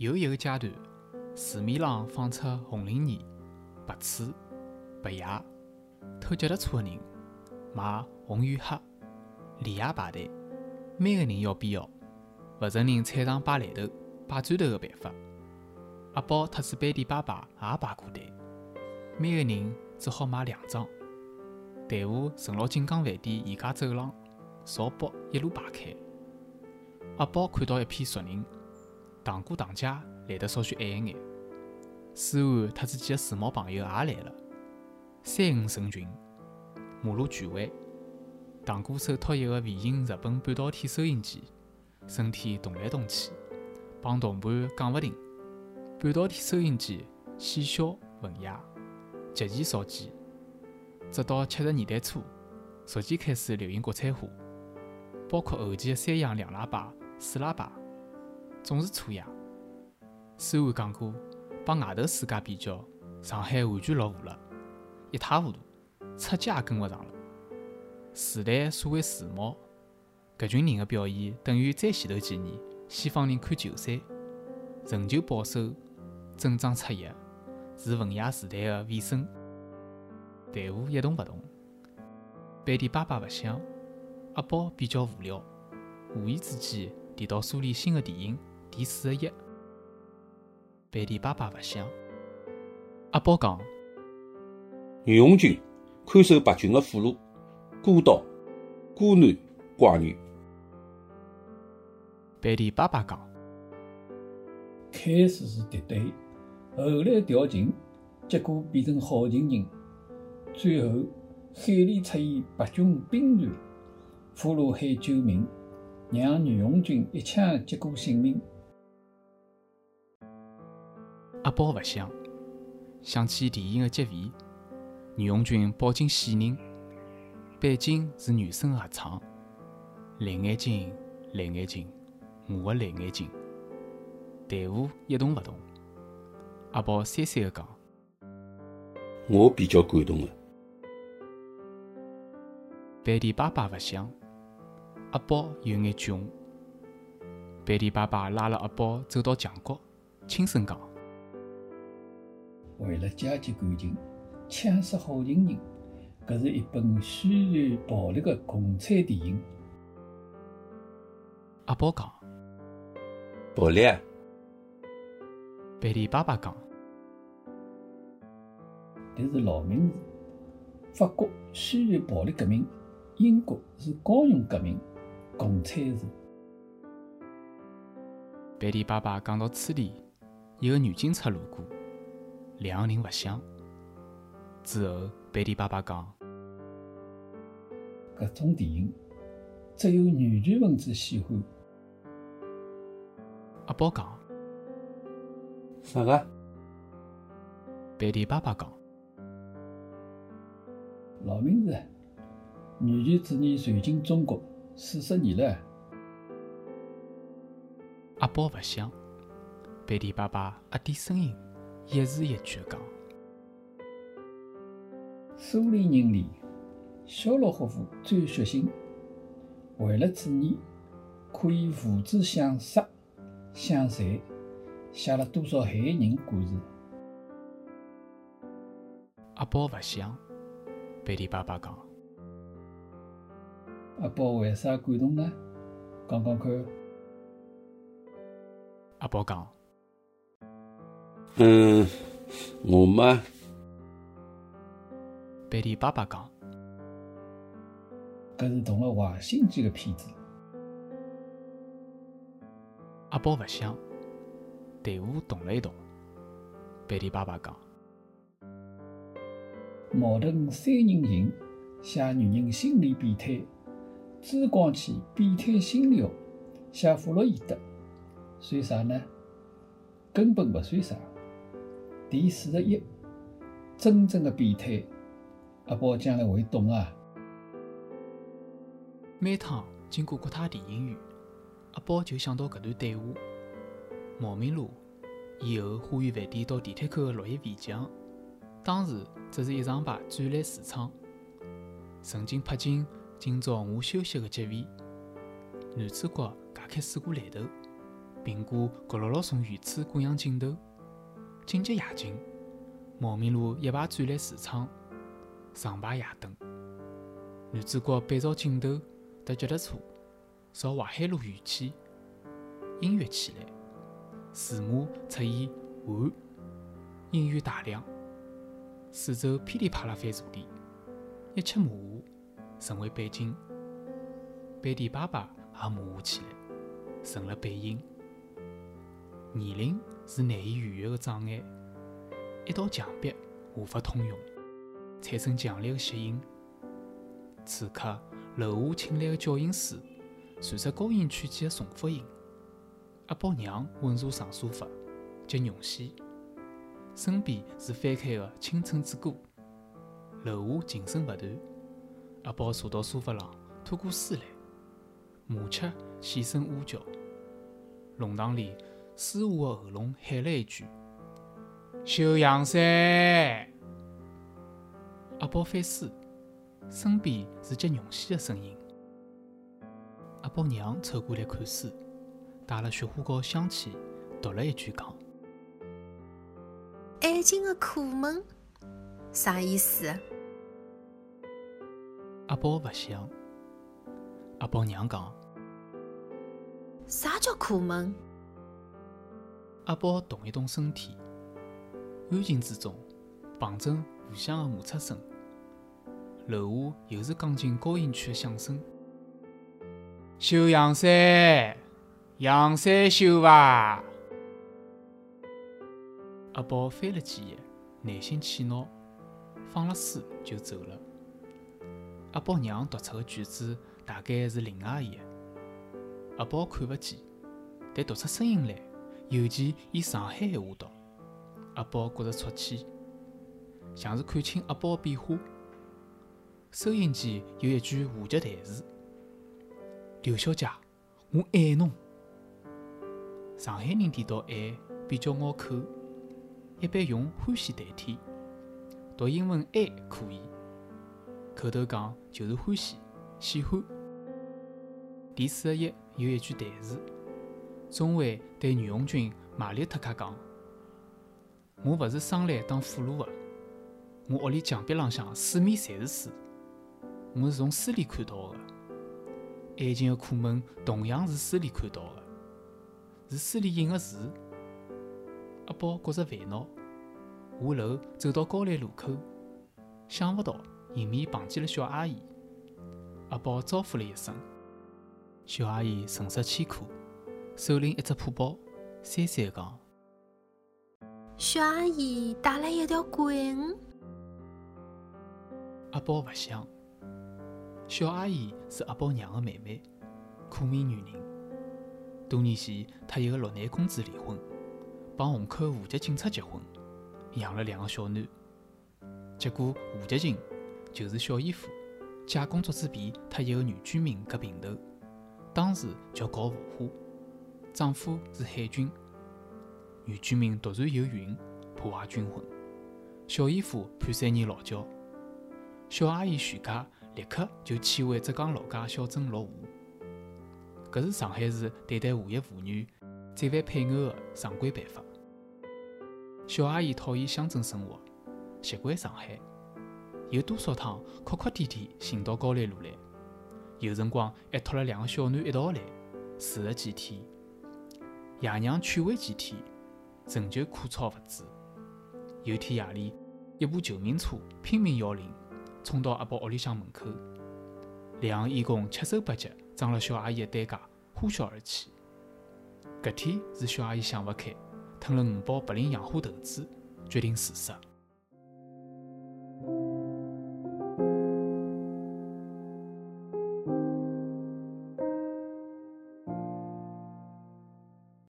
又一个阶段，市面浪放出红领巾、白醋、白叶，偷脚踏车的人买红与黑，连夜排队，每个人要编号，勿承认菜场摆烂头、摆砖头的办法。阿宝特子班迪爸爸也排过队，每个人只好买两张。队伍顺牢锦江饭店沿街走廊，朝北一路排开。阿宝看到一片熟人，堂哥堂姐来得稍许晚一眼，思涵特子几个时髦朋友也来了，三五成群。马路聚会，堂哥手托一个微型日本半导体收音机，身体动来动去，帮同伴讲勿停。半导体收音机细小文雅，极其少见。直到七十年代初，逐渐开始流行国产化，包括后期的三洋两喇叭。四喇叭总是错呀。虽然讲过，帮外头世界比较，上海完全落伍了，一塌糊涂，出街也跟勿上了。时代所谓时髦，搿群人的表现等于再前头几年西方人看球赛，仍旧保守、整装出席，是文雅时代的尾声。队伍一动勿动，班迪爸爸勿响，阿宝比较无聊，无意之间。提到苏联新的电影《第四十一》，班迪爸爸勿响。阿宝讲：“女红军看守白军的俘虏，孤岛、孤男、寡女。”班迪爸爸讲：“开始是敌对，后来调情，结果变成好情人，最后海里出现白军兵团，俘虏海救命。”让女红军一枪结果性命。阿宝勿想，想起电影的结尾，女红军抱紧死人，背景是女生合唱：“蓝眼睛，蓝眼睛，我的蓝眼睛。”队伍一动勿动。阿宝讪讪地讲：“我比较感动的。”班迪爸爸勿想。阿宝有眼窘，班迪爸爸拉了阿宝走到墙角，轻声讲：“为了阶级感情，枪杀好情人，搿是一本宣传暴力的共产电影。”阿宝讲：“暴力。”班迪爸爸讲：“但是老名字，法国宣传暴力革命，英国是光荣革命。”共产是。班迪爸爸讲到此地，一个女警察路过，两个人勿响。之后，贝蒂爸爸讲：“搿种电影只有女权分子喜欢。”阿宝讲：“啥个？”贝蒂爸爸讲：“老名字，女权主义传进中国。”四十年了，阿宝勿响。贝蒂爸爸压低声音，一字一句讲：“苏联人里，肖洛霍夫最血腥，为了主义，可以父子相杀相残，写了多少害人故事？”阿宝勿响。班迪爸爸讲。阿宝为啥感动呢？讲讲看。阿宝讲：“嗯，我嘛。”班迪爸爸讲：“搿是动了坏心机的片子。”阿宝勿想，队伍动了一动。班迪爸爸讲：“矛盾三人行，写女人心理变态。”朱光启变态心理学写弗洛伊德算啥呢？根本勿算啥。第四十一，真正的变态，阿宝将来会懂啊。每趟经过国泰电影院，阿宝就想到搿段对话。茂名路，以后花园饭店到地铁口的落叶围墙，当时只是一长排展览橱窗，曾经拍进。今朝我休息的结尾，男主角解开水果篮头，苹果咕噜噜从远处滚向镜头。紧接夜景，茂名路一排转来橱窗，上排夜灯。男主角背朝镜头踏脚踏车，朝淮海路远去。音乐起来，字幕出现“完”，音乐大亮，四周噼里啪啦翻坐垫，一切模糊，成为背景。贝蒂爸爸也模糊起来，成了背影。年龄是难以逾越的障碍，一道墙壁无法通用，产生强烈的吸引。此刻，楼下清冽的脚印声传出高音曲间的重复音。阿宝娘稳坐上沙发，接绒线，身边是翻开的《青春之歌》。楼下琴声不断，阿宝坐到沙发上，吐过书来。麻雀细声呜叫，弄堂里嘶哑的喉咙喊了一句：“休阳山。”阿宝翻书，身边是接绒线的声音。阿宝娘凑过来看书。带了雪花膏香气，读了一句讲：“爱情的苦闷，啥意思？”阿宝勿想。阿宝娘讲：“啥叫课门？”阿宝动一动身体，安静之中，碰着互响的摩擦声。楼下又是钢琴高音区的响声。修阳山。阳山修伐？阿宝翻了几页，内心气恼，放了书就走了。阿宝娘读出的句子大概是另外一页，阿宝看勿见，但读出声音来，尤其以上海话读，阿宝觉着出气，像是看清阿宝的变化。收音机有一句话剧台词：“刘小姐，我爱侬。”上海人提到爱比较拗口，一般用欢喜代替。读英文爱可以，口头讲就是欢喜、喜欢。第四十一有一句台词，钟伟对女红军玛丽特卡讲：“我勿是生来当俘虏的，我屋里墙壁浪向四面侪是书，我是从书里看到的。爱情的苦闷同样是书里看到的。”是书里印的字。阿宝觉着烦恼，下楼走到高栏路口，想勿到迎面碰见了小阿姨。阿宝招呼了一声，小阿姨神色谦苦，手拎一只破包，讪讪讲：“小阿姨带来一条鬼鱼。”阿宝勿想，小阿姨是阿宝娘的妹妹，苦命女人。多年前，她一个落难公子离婚，帮虹口户籍警察结婚，养了两个小囡。结果户籍警就是小姨夫借工作之便他一个女居民割平头，当时叫搞无花。丈夫是海军，女居民突然有孕，破坏军婚，小姨夫判三年劳教。小阿姨全家立刻就迁回浙江老家小镇落户。搿是上海市对待无业妇女再犯配偶的常规办法。小阿姨讨厌乡镇生活，习惯上海，有多少趟哭哭啼啼寻到高栏路来，有辰光还拖了两个小囡一道来，住了几天。爷娘劝慰几天，仍旧枯燥不止。有天夜里，一部救命车拼命摇铃，冲到阿宝屋里向门口，两个义工七手八脚。装了小阿姨的担架，呼啸而去。搿天是小阿姨想勿开，吞了五包白灵氧化投资，决定自杀。